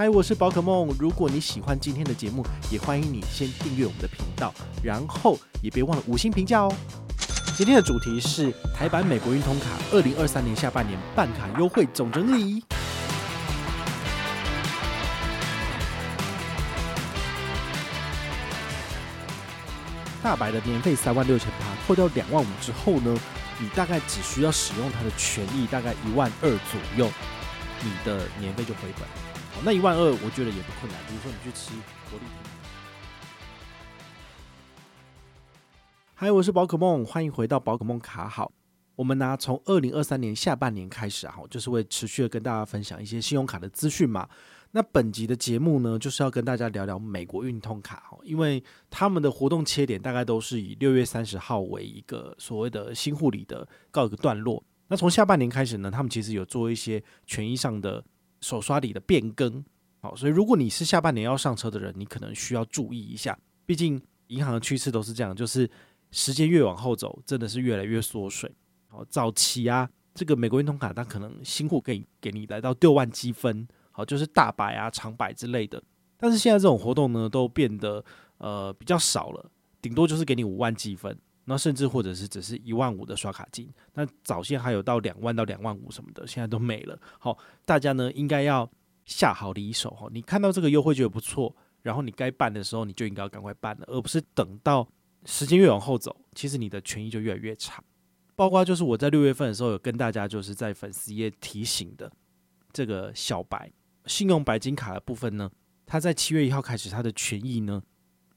嗨，我是宝可梦。如果你喜欢今天的节目，也欢迎你先订阅我们的频道，然后也别忘了五星评价哦。今天的主题是台版美国运通卡二零二三年下半年办卡优惠总整理。大白的年费三万六千八，扣掉两万五之后呢，你大概只需要使用它的权益大概一万二左右，你的年费就回本。那一万二，我觉得也不困难。比如说，你去吃国立。嗨，我是宝可梦，欢迎回到宝可梦卡好。我们呢，从二零二三年下半年开始啊，就是会持续的跟大家分享一些信用卡的资讯嘛。那本集的节目呢，就是要跟大家聊聊美国运通卡哦，因为他们的活动切点大概都是以六月三十号为一个所谓的新护理的告一个段落。那从下半年开始呢，他们其实有做一些权益上的。手刷里的变更，好，所以如果你是下半年要上车的人，你可能需要注意一下。毕竟银行的趋势都是这样，就是时间越往后走，真的是越来越缩水。好，早期啊，这个美国运通卡它可能新户可以给你来到六万积分，好，就是大白啊、长白之类的。但是现在这种活动呢，都变得呃比较少了，顶多就是给你五万积分。那甚至或者是只是一万五的刷卡金，那早先还有到两万到两万五什么的，现在都没了。好，大家呢应该要下好离手哈。你看到这个优惠觉得不错，然后你该办的时候你就应该要赶快办了，而不是等到时间越往后走，其实你的权益就越来越差。包括就是我在六月份的时候有跟大家就是在粉丝页提醒的这个小白信用白金卡的部分呢，它在七月一号开始它的权益呢，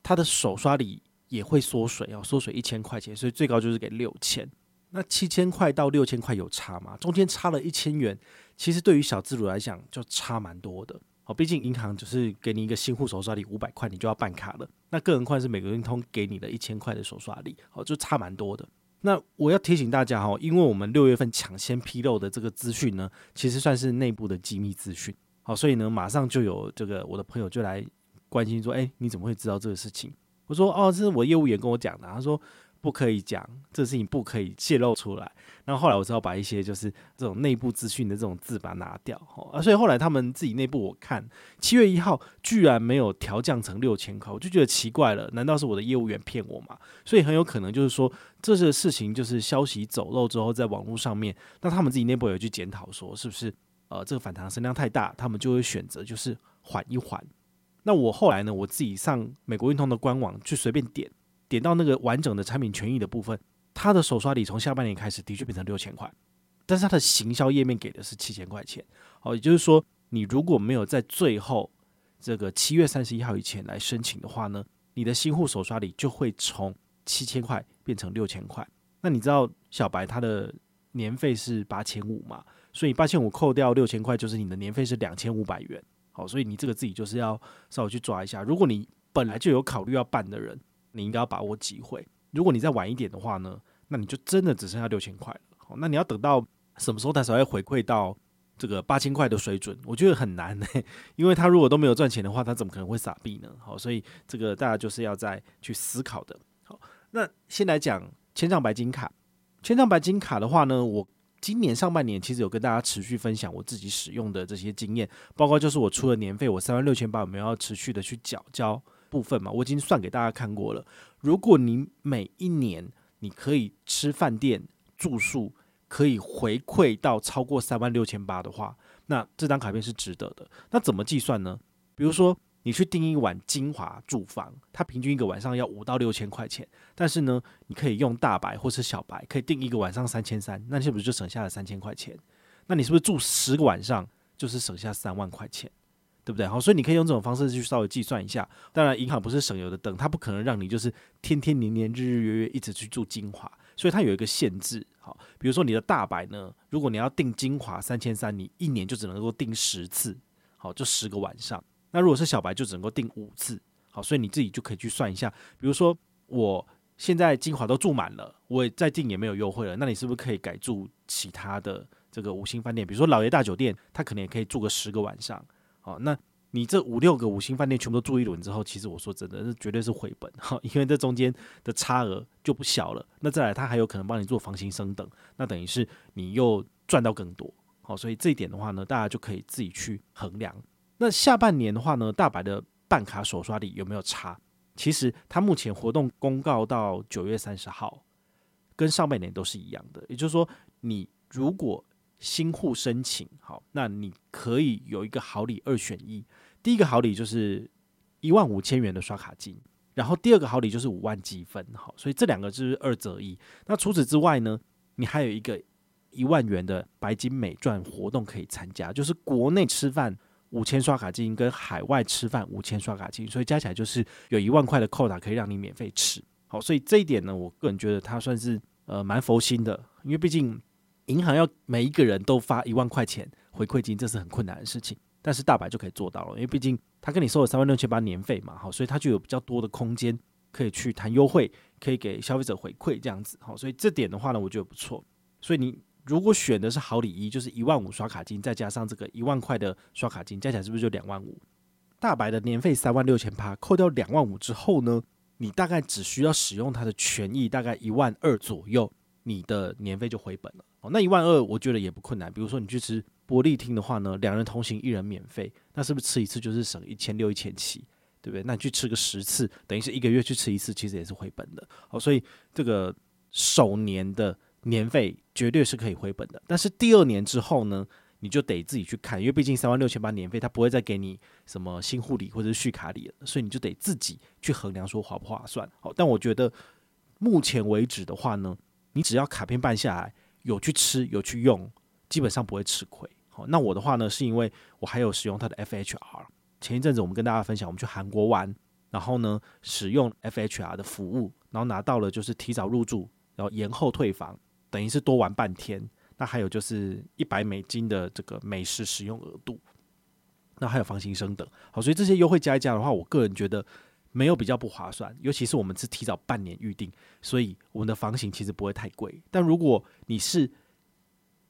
它的首刷礼。也会缩水哦，缩水一千块钱，所以最高就是给六千。那七千块到六千块有差吗？中间差了一千元，其实对于小资主来讲就差蛮多的。好，毕竟银行只是给你一个新户手刷礼五百块，你就要办卡了。那个人块是美国运通给你的一千块的手刷礼，好，就差蛮多的。那我要提醒大家哈，因为我们六月份抢先披露的这个资讯呢，其实算是内部的机密资讯。好，所以呢，马上就有这个我的朋友就来关心说，哎，你怎么会知道这个事情？我说哦，这是我业务员跟我讲的。他说不可以讲，这事情不可以泄露出来。然后后来我只好把一些就是这种内部资讯的这种字把它拿掉。啊，所以后来他们自己内部我看七月一号居然没有调降成六千块，我就觉得奇怪了。难道是我的业务员骗我吗？所以很有可能就是说，这些事情就是消息走漏之后，在网络上面，那他们自己内部有去检讨说，是不是呃这个反弹声量太大，他们就会选择就是缓一缓。那我后来呢，我自己上美国运通的官网去随便点，点到那个完整的产品权益的部分，它的手刷礼从下半年开始的确变成六千块，但是它的行销页面给的是七千块钱。好，也就是说，你如果没有在最后这个七月三十一号以前来申请的话呢，你的新户手刷礼就会从七千块变成六千块。那你知道小白他的年费是八千五嘛？所以八千五扣掉六千块，就是你的年费是两千五百元。好，所以你这个自己就是要稍微去抓一下。如果你本来就有考虑要办的人，你应该要把握机会。如果你再晚一点的话呢，那你就真的只剩下六千块了。好，那你要等到什么时候他才会回馈到这个八千块的水准？我觉得很难呢、因为他如果都没有赚钱的话，他怎么可能会傻币呢？好，所以这个大家就是要再去思考的。好，那先来讲千丈白金卡。千丈白金卡的话呢，我。今年上半年其实有跟大家持续分享我自己使用的这些经验，包括就是我出了年费，我三万六千八，有没有要持续的去缴交部分嘛？我已经算给大家看过了。如果你每一年你可以吃饭店住宿，可以回馈到超过三万六千八的话，那这张卡片是值得的。那怎么计算呢？比如说。你去订一晚精华住房，它平均一个晚上要五到六千块钱。但是呢，你可以用大白或是小白，可以订一个晚上三千三，那是不是就省下了三千块钱？那你是不是住十个晚上就是省下三万块钱？对不对？好，所以你可以用这种方式去稍微计算一下。当然，银行不是省油的灯，它不可能让你就是天天年年日日月月一直去住精华，所以它有一个限制。好，比如说你的大白呢，如果你要订精华三千三，你一年就只能够订十次，好，就十个晚上。那如果是小白，就只能够订五次，好，所以你自己就可以去算一下。比如说，我现在晶华都住满了，我再订也没有优惠了，那你是不是可以改住其他的这个五星饭店？比如说老爷大酒店，他可能也可以住个十个晚上，好，那你这五六个五星饭店全部都住一轮之后，其实我说真的，是绝对是回本，哈，因为这中间的差额就不小了。那再来，他还有可能帮你做房型升等，那等于是你又赚到更多，好，所以这一点的话呢，大家就可以自己去衡量。那下半年的话呢，大白的办卡首刷礼有没有差？其实它目前活动公告到九月三十号，跟上半年都是一样的。也就是说，你如果新户申请好，那你可以有一个好礼二选一。第一个好礼就是一万五千元的刷卡金，然后第二个好礼就是五万积分。好，所以这两个就是二择一。那除此之外呢，你还有一个一万元的白金美钻活动可以参加，就是国内吃饭五千刷卡金跟海外吃饭五千刷卡金，所以加起来就是有一万块的扣打可以让你免费吃。好，所以这一点呢，我个人觉得它算是呃蛮佛心的，因为毕竟银行要每一个人都发一万块钱回馈金，这是很困难的事情。但是大白就可以做到了，因为毕竟他跟你收了三万六千八年费嘛，好，所以他就有比较多的空间可以去谈优惠，可以给消费者回馈这样子，好，所以这点的话呢，我觉得不错。所以你如果选的是好礼一，就是一万五刷卡金，再加上这个一万块的刷卡金，加起来是不是就两万五？大白的年费三万六千八，扣掉两万五之后呢，你大概只需要使用它的权益，大概一万二左右，你的年费就回本了。哦，那一万二我觉得也不困难，比如说你去吃。玻璃厅的话呢，两人同行一人免费，那是不是吃一次就是省一千六一千七，对不对？那你去吃个十次，等于是一个月去吃一次，其实也是回本的。哦，所以这个首年的年费绝对是可以回本的。但是第二年之后呢，你就得自己去看，因为毕竟三万六千八年费，它不会再给你什么新护理或者是续卡礼了，所以你就得自己去衡量说划不划算。好，但我觉得目前为止的话呢，你只要卡片办下来，有去吃有去用。基本上不会吃亏。好，那我的话呢，是因为我还有使用它的 FHR。前一阵子我们跟大家分享，我们去韩国玩，然后呢使用 FHR 的服务，然后拿到了就是提早入住，然后延后退房，等于是多玩半天。那还有就是一百美金的这个美食使用额度，那还有房型升等。好，所以这些优惠加一加的话，我个人觉得没有比较不划算。尤其是我们是提早半年预定，所以我们的房型其实不会太贵。但如果你是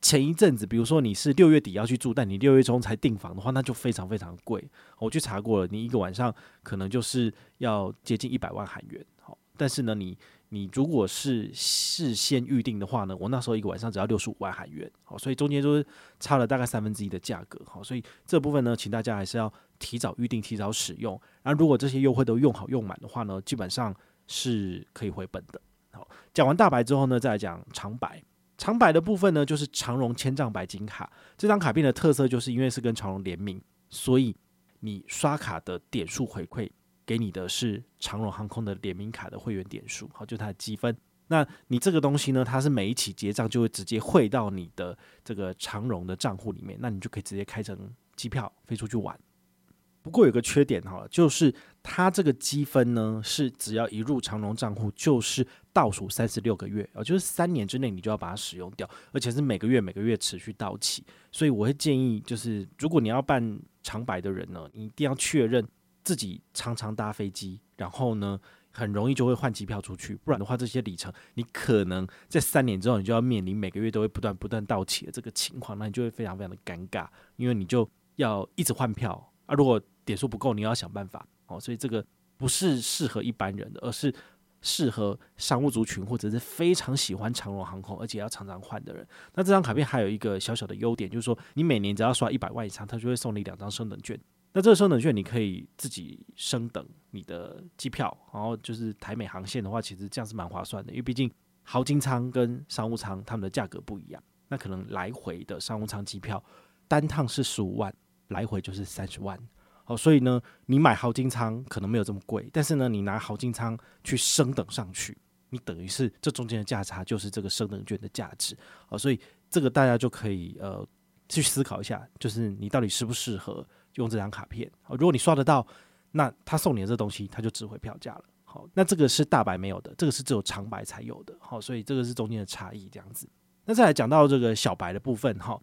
前一阵子，比如说你是六月底要去住，但你六月中才订房的话，那就非常非常贵。我去查过了，你一个晚上可能就是要接近一百万韩元。好，但是呢，你你如果是事先预定的话呢，我那时候一个晚上只要六十五万韩元。好，所以中间就是差了大概三分之一的价格。好，所以这部分呢，请大家还是要提早预定、提早使用。然后如果这些优惠都用好用满的话呢，基本上是可以回本的。好，讲完大白之后呢，再来讲长白。长白的部分呢，就是长荣千丈白金卡。这张卡片的特色就是因为是跟长荣联名，所以你刷卡的点数回馈给你的是长荣航空的联名卡的会员点数，好，就它的积分。那你这个东西呢，它是每一起结账就会直接汇到你的这个长荣的账户里面，那你就可以直接开成机票飞出去玩。不过有个缺点哈，就是它这个积分呢，是只要一入长荣账户，就是倒数三十六个月，啊，就是三年之内你就要把它使用掉，而且是每个月每个月持续到期。所以我会建议，就是如果你要办长白的人呢，你一定要确认自己常常搭飞机，然后呢，很容易就会换机票出去，不然的话，这些里程你可能在三年之后，你就要面临每个月都会不断不断到期的这个情况，那你就会非常非常的尴尬，因为你就要一直换票啊，如果点数不够，你要想办法哦，所以这个不是适合一般人的，而是适合商务族群或者是非常喜欢长荣航空，而且要常常换的人。那这张卡片还有一个小小的优点，就是说你每年只要刷一百万以上，它就会送你两张升等券。那这个升等券你可以自己升等你的机票，然后就是台美航线的话，其实这样是蛮划算的，因为毕竟豪金舱跟商务舱他们的价格不一样。那可能来回的商务舱机票单趟是十五万，来回就是三十万。好，所以呢，你买豪金舱可能没有这么贵，但是呢，你拿豪金舱去升等上去，你等于是这中间的价差就是这个升等券的价值。好，所以这个大家就可以呃去思考一下，就是你到底适不适合用这张卡片。好，如果你刷得到，那他送你的这东西，他就值回票价了。好，那这个是大白没有的，这个是只有长白才有的。好，所以这个是中间的差异，这样子。那再来讲到这个小白的部分，哈，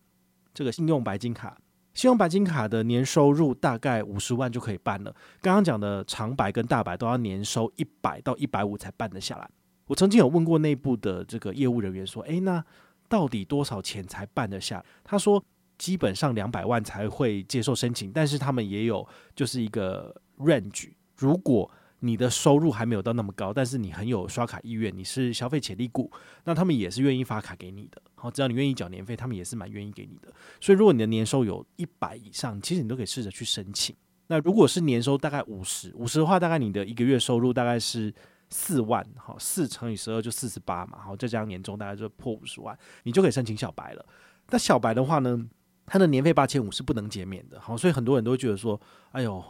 这个信用白金卡。信用白金卡的年收入大概五十万就可以办了。刚刚讲的长白跟大白都要年收一百到一百五才办得下来。我曾经有问过内部的这个业务人员说：“诶，那到底多少钱才办得下？”他说：“基本上两百万才会接受申请，但是他们也有就是一个 range。如果你的收入还没有到那么高，但是你很有刷卡意愿，你是消费潜力股，那他们也是愿意发卡给你的。好，只要你愿意缴年费，他们也是蛮愿意给你的。所以，如果你的年收有一百以上，其实你都可以试着去申请。那如果是年收大概五十，五十的话，大概你的一个月收入大概是四万，好，四乘以十二就四十八嘛，好，再加上年终大概就破五十万，你就可以申请小白了。那小白的话呢，他的年费八千五是不能减免的。好，所以很多人都会觉得说，哎呦。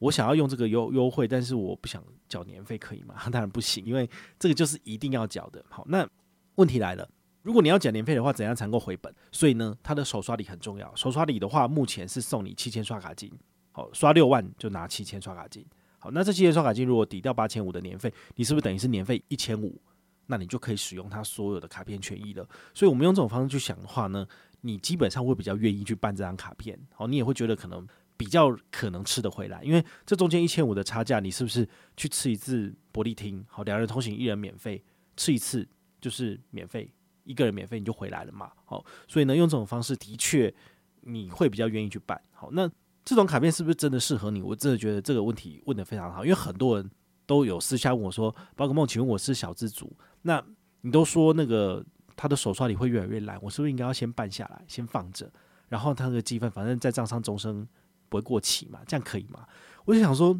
我想要用这个优优惠，但是我不想缴年费，可以吗？当然不行，因为这个就是一定要缴的。好，那问题来了，如果你要缴年费的话，怎样才能够回本？所以呢，它的首刷礼很重要。首刷礼的话，目前是送你七千刷卡金，好，刷六万就拿七千刷卡金。好，那这七千刷卡金如果抵掉八千五的年费，你是不是等于是年费一千五？那你就可以使用它所有的卡片权益了。所以我们用这种方式去想的话呢，你基本上会比较愿意去办这张卡片。好，你也会觉得可能。比较可能吃得回来，因为这中间一千五的差价，你是不是去吃一次伯利厅？好，两人同行一人免费，吃一次就是免费，一个人免费你就回来了嘛。好，所以呢，用这种方式的确你会比较愿意去办。好，那这种卡片是不是真的适合你？我真的觉得这个问题问得非常好，因为很多人都有私下问我说：“宝可梦，请问我是小资族，那你都说那个他的手刷礼会越来越烂，我是不是应该要先办下来，先放着，然后他的积分反正在账上终身。”不会过期嘛？这样可以吗？我就想说，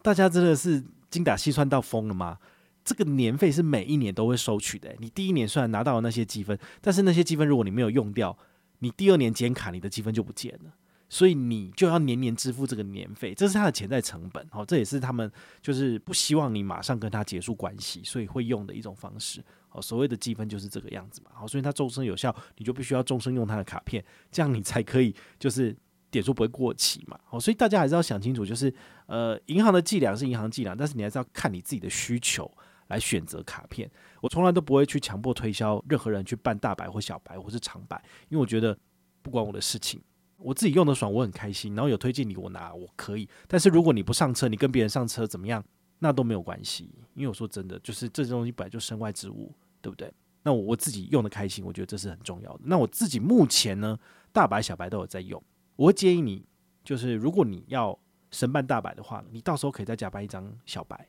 大家真的是精打细算到疯了吗？这个年费是每一年都会收取的。你第一年虽然拿到了那些积分，但是那些积分如果你没有用掉，你第二年减卡，你的积分就不见了。所以你就要年年支付这个年费，这是他的潜在成本。好，这也是他们就是不希望你马上跟他结束关系，所以会用的一种方式。哦，所谓的积分就是这个样子嘛。好，所以它终身有效，你就必须要终身用它的卡片，这样你才可以就是。点数不会过期嘛？好，所以大家还是要想清楚，就是呃，银行的计量是银行计量，但是你还是要看你自己的需求来选择卡片。我从来都不会去强迫推销任何人去办大白或小白或是长白，因为我觉得不关我的事情，我自己用的爽，我很开心。然后有推荐你，我拿我可以。但是如果你不上车，你跟别人上车怎么样，那都没有关系。因为我说真的，就是这东西本来就身外之物，对不对？那我自己用的开心，我觉得这是很重要的。那我自己目前呢，大白小白都有在用。我会建议你，就是如果你要申办大白的话，你到时候可以再加办一张小白。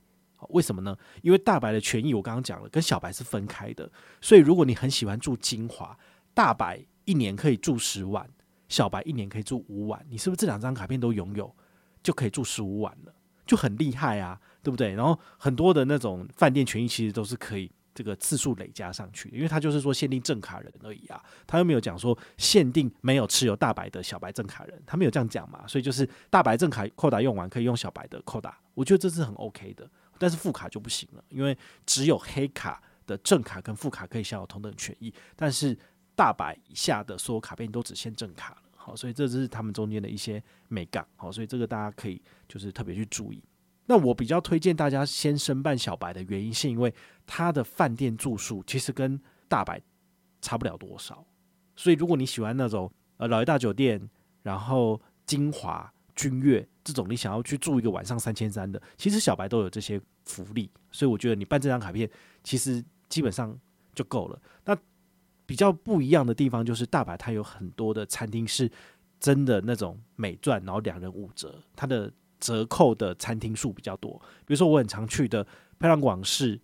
为什么呢？因为大白的权益我刚刚讲了，跟小白是分开的。所以如果你很喜欢住精华，大白一年可以住十晚，小白一年可以住五晚，你是不是这两张卡片都拥有，就可以住十五晚了，就很厉害啊，对不对？然后很多的那种饭店权益其实都是可以。这个次数累加上去，因为他就是说限定正卡人而已啊，他又没有讲说限定没有持有大白的小白正卡人，他没有这样讲嘛，所以就是大白正卡扣打用完可以用小白的扣打，我觉得这是很 OK 的，但是副卡就不行了，因为只有黑卡的正卡跟副卡可以享有同等权益，但是大白以下的所有卡片都只限正卡了，好，所以这是他们中间的一些美感，好，所以这个大家可以就是特别去注意。那我比较推荐大家先申办小白的原因，是因为它的饭店住宿其实跟大白差不了多少，所以如果你喜欢那种呃老爷大酒店，然后金华、君悦这种，你想要去住一个晚上三千三的，其实小白都有这些福利，所以我觉得你办这张卡片其实基本上就够了。那比较不一样的地方就是大白它有很多的餐厅是真的那种美钻，然后两人五折，它的。折扣的餐厅数比较多，比如说我很常去的漂亮广式，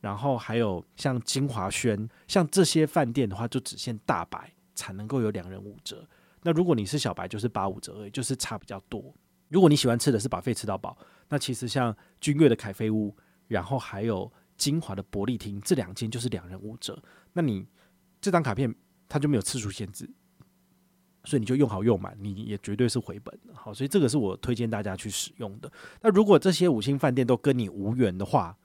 然后还有像金华轩，像这些饭店的话，就只限大白才能够有两人五折。那如果你是小白，就是八五折而已，就是差比较多。如果你喜欢吃的是把费吃到饱，那其实像君悦的凯菲屋，然后还有金华的伯利厅这两间就是两人五折。那你这张卡片它就没有次数限制。所以你就用好用满，你也绝对是回本。好，所以这个是我推荐大家去使用的。那如果这些五星饭店都跟你无缘的话，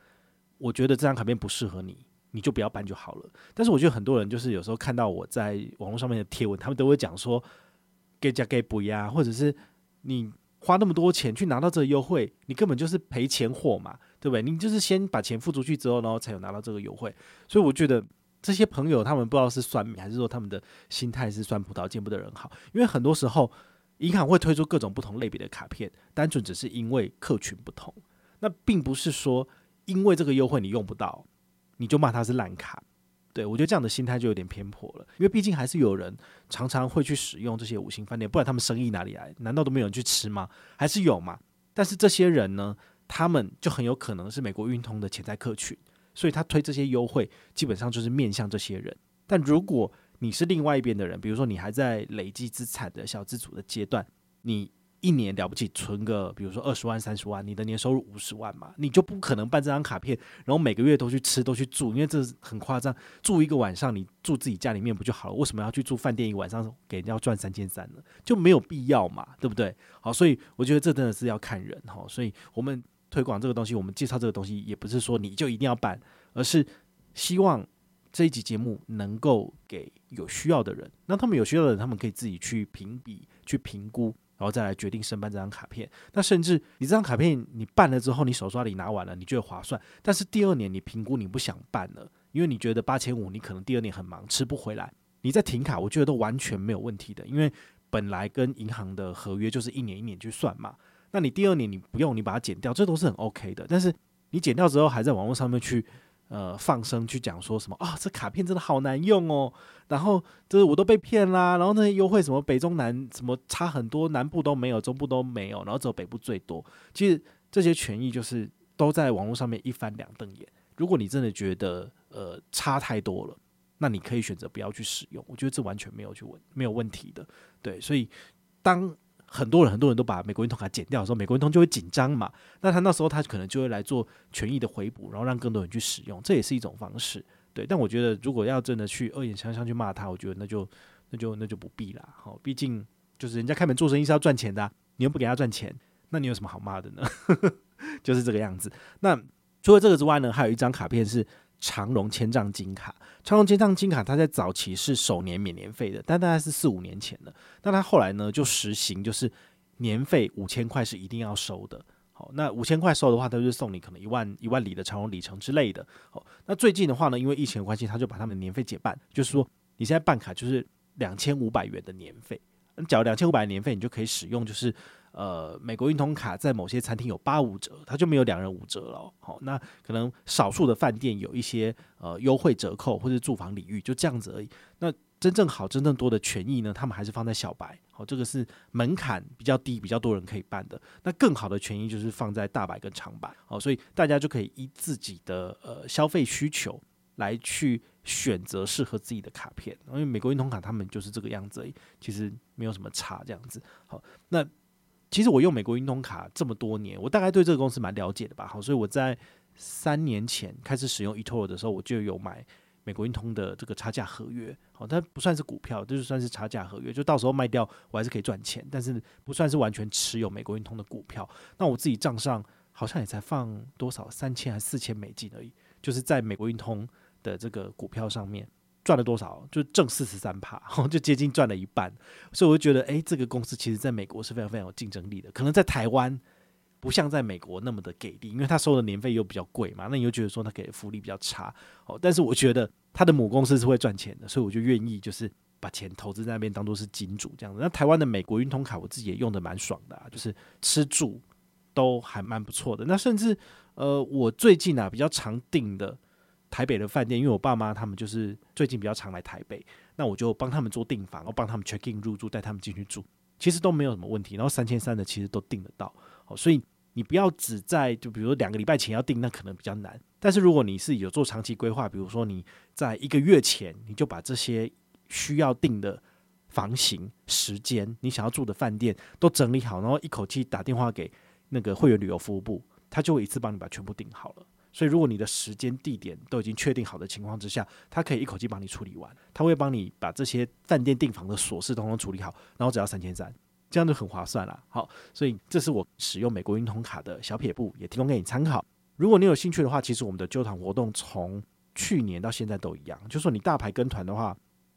我觉得这张卡片不适合你，你就不要办就好了。但是我觉得很多人就是有时候看到我在网络上面的贴文，他们都会讲说给加给补呀，或者是你花那么多钱去拿到这个优惠，你根本就是赔钱货嘛，对不对？你就是先把钱付出去之后，然后才有拿到这个优惠。所以我觉得。这些朋友他们不知道是算命，还是说他们的心态是算葡萄见不得人好，因为很多时候银行会推出各种不同类别的卡片，单纯只是因为客群不同，那并不是说因为这个优惠你用不到，你就骂它是烂卡。对，我觉得这样的心态就有点偏颇了，因为毕竟还是有人常常会去使用这些五星饭店，不然他们生意哪里来？难道都没有人去吃吗？还是有嘛？但是这些人呢？他们就很有可能是美国运通的潜在客群，所以他推这些优惠，基本上就是面向这些人。但如果你是另外一边的人，比如说你还在累积资产的小资组的阶段，你一年了不起存个，比如说二十万、三十万，你的年收入五十万嘛，你就不可能办这张卡片，然后每个月都去吃、都去住，因为这很夸张。住一个晚上，你住自己家里面不就好了？为什么要去住饭店一晚上给人家赚三千三呢？就没有必要嘛，对不对？好，所以我觉得这真的是要看人哈。所以我们推广这个东西，我们介绍这个东西，也不是说你就一定要办，而是希望。这一集节目能够给有需要的人，那他们有需要的人，他们可以自己去评比、去评估，然后再来决定申办这张卡片。那甚至你这张卡片你办了之后，你手刷里拿完了，你觉得划算，但是第二年你评估你不想办了，因为你觉得八千五你可能第二年很忙吃不回来，你再停卡，我觉得都完全没有问题的，因为本来跟银行的合约就是一年一年去算嘛。那你第二年你不用，你把它剪掉，这都是很 OK 的。但是你剪掉之后，还在网络上面去。呃，放声去讲说什么啊？这卡片真的好难用哦，然后这我都被骗啦，然后那些优惠什么北中南什么差很多，南部都没有，中部都没有，然后只有北部最多。其实这些权益就是都在网络上面一翻两瞪眼。如果你真的觉得呃差太多了，那你可以选择不要去使用。我觉得这完全没有去问没有问题的。对，所以当。很多人很多人都把美国运通卡剪掉的时候，美国运通就会紧张嘛。那他那时候他可能就会来做权益的回补，然后让更多人去使用，这也是一种方式。对，但我觉得如果要真的去恶言相向去骂他，我觉得那就那就那就不必啦。好，毕竟就是人家开门做生意是要赚钱的，你又不给他赚钱，那你有什么好骂的呢？就是这个样子。那除了这个之外呢，还有一张卡片是。长荣千帐金卡，长荣千帐金卡，它在早期是首年免年费的，但大概是四五年前了。那它后来呢，就实行就是年费五千块是一定要收的。好，那五千块收的话，它就送你可能一万一万里的长荣里程之类的。好，那最近的话呢，因为疫情的关系，他就把他们的年费减半，就是说你现在办卡就是两千五百元的年费，你缴两千五百元年费，你就可以使用就是。呃，美国运通卡在某些餐厅有八五折，它就没有两人五折了。好，那可能少数的饭店有一些呃优惠折扣或者住房礼遇，就这样子而已。那真正好、真正多的权益呢，他们还是放在小白。好，这个是门槛比较低、比较多人可以办的。那更好的权益就是放在大白跟长白。好，所以大家就可以依自己的呃消费需求来去选择适合自己的卡片。因为美国运通卡他们就是这个样子而已，其实没有什么差这样子。好，那。其实我用美国运通卡这么多年，我大概对这个公司蛮了解的吧。好，所以我在三年前开始使用 eToro 的时候，我就有买美国运通的这个差价合约。好，它不算是股票，就是算是差价合约，就到时候卖掉我还是可以赚钱，但是不算是完全持有美国运通的股票。那我自己账上好像也才放多少三千还是四千美金而已，就是在美国运通的这个股票上面。赚了多少？就挣四十三趴，就接近赚了一半。所以我就觉得，哎、这个公司其实在美国是非常非常有竞争力的。可能在台湾不像在美国那么的给力，因为他收的年费又比较贵嘛。那你又觉得说他给的福利比较差哦。但是我觉得他的母公司是会赚钱的，所以我就愿意就是把钱投资在那边，当做是金主这样子。那台湾的美国运通卡，我自己也用的蛮爽的，啊，就是吃住都还蛮不错的。那甚至呃，我最近啊比较常订的。台北的饭店，因为我爸妈他们就是最近比较常来台北，那我就帮他们做订房，我帮他们 check in 入住，带他们进去住，其实都没有什么问题。然后三千三的其实都订得到，好，所以你不要只在就比如说两个礼拜前要订，那可能比较难。但是如果你是有做长期规划，比如说你在一个月前你就把这些需要订的房型、时间、你想要住的饭店都整理好，然后一口气打电话给那个会员旅游服务部，他就一次帮你把全部订好了。所以，如果你的时间、地点都已经确定好的情况之下，他可以一口气帮你处理完。他会帮你把这些饭店订房的琐事统统处理好，然后只要三千三，这样就很划算了。好，所以这是我使用美国运通卡的小撇步，也提供给你参考。如果你有兴趣的话，其实我们的揪团活动从去年到现在都一样，就说你大牌跟团的话，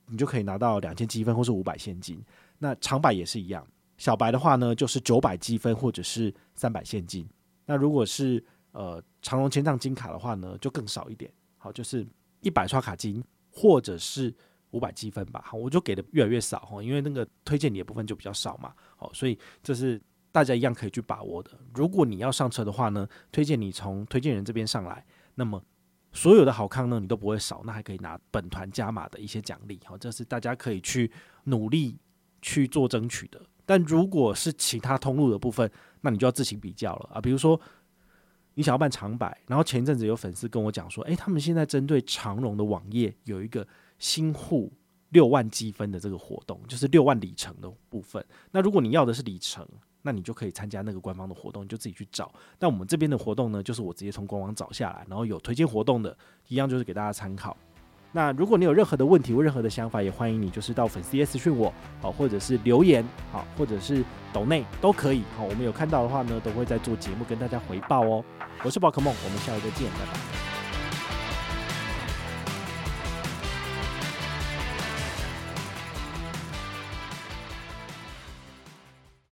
你就可以拿到两千积分或是五百现金。那长白也是一样，小白的话呢，就是九百积分或者是三百现金。那如果是呃，长隆千帐金卡的话呢，就更少一点，好，就是一百刷卡金或者是五百积分吧，好，我就给的越来越少哈，因为那个推荐你的部分就比较少嘛，好，所以这是大家一样可以去把握的。如果你要上车的话呢，推荐你从推荐人这边上来，那么所有的好康呢，你都不会少，那还可以拿本团加码的一些奖励，好，这是大家可以去努力去做争取的。但如果是其他通路的部分，那你就要自行比较了啊，比如说。你想要办长百，然后前一阵子有粉丝跟我讲说，诶，他们现在针对长荣的网页有一个新户六万积分的这个活动，就是六万里程的部分。那如果你要的是里程，那你就可以参加那个官方的活动，你就自己去找。那我们这边的活动呢，就是我直接从官网找下来，然后有推荐活动的，一样就是给大家参考。那如果你有任何的问题或任何的想法，也欢迎你就是到粉丝页私讯我，好，或者是留言，好，或者是抖内都可以，好，我们有看到的话呢，都会在做节目跟大家回报哦。我是宝可梦，我们下一个见，拜拜。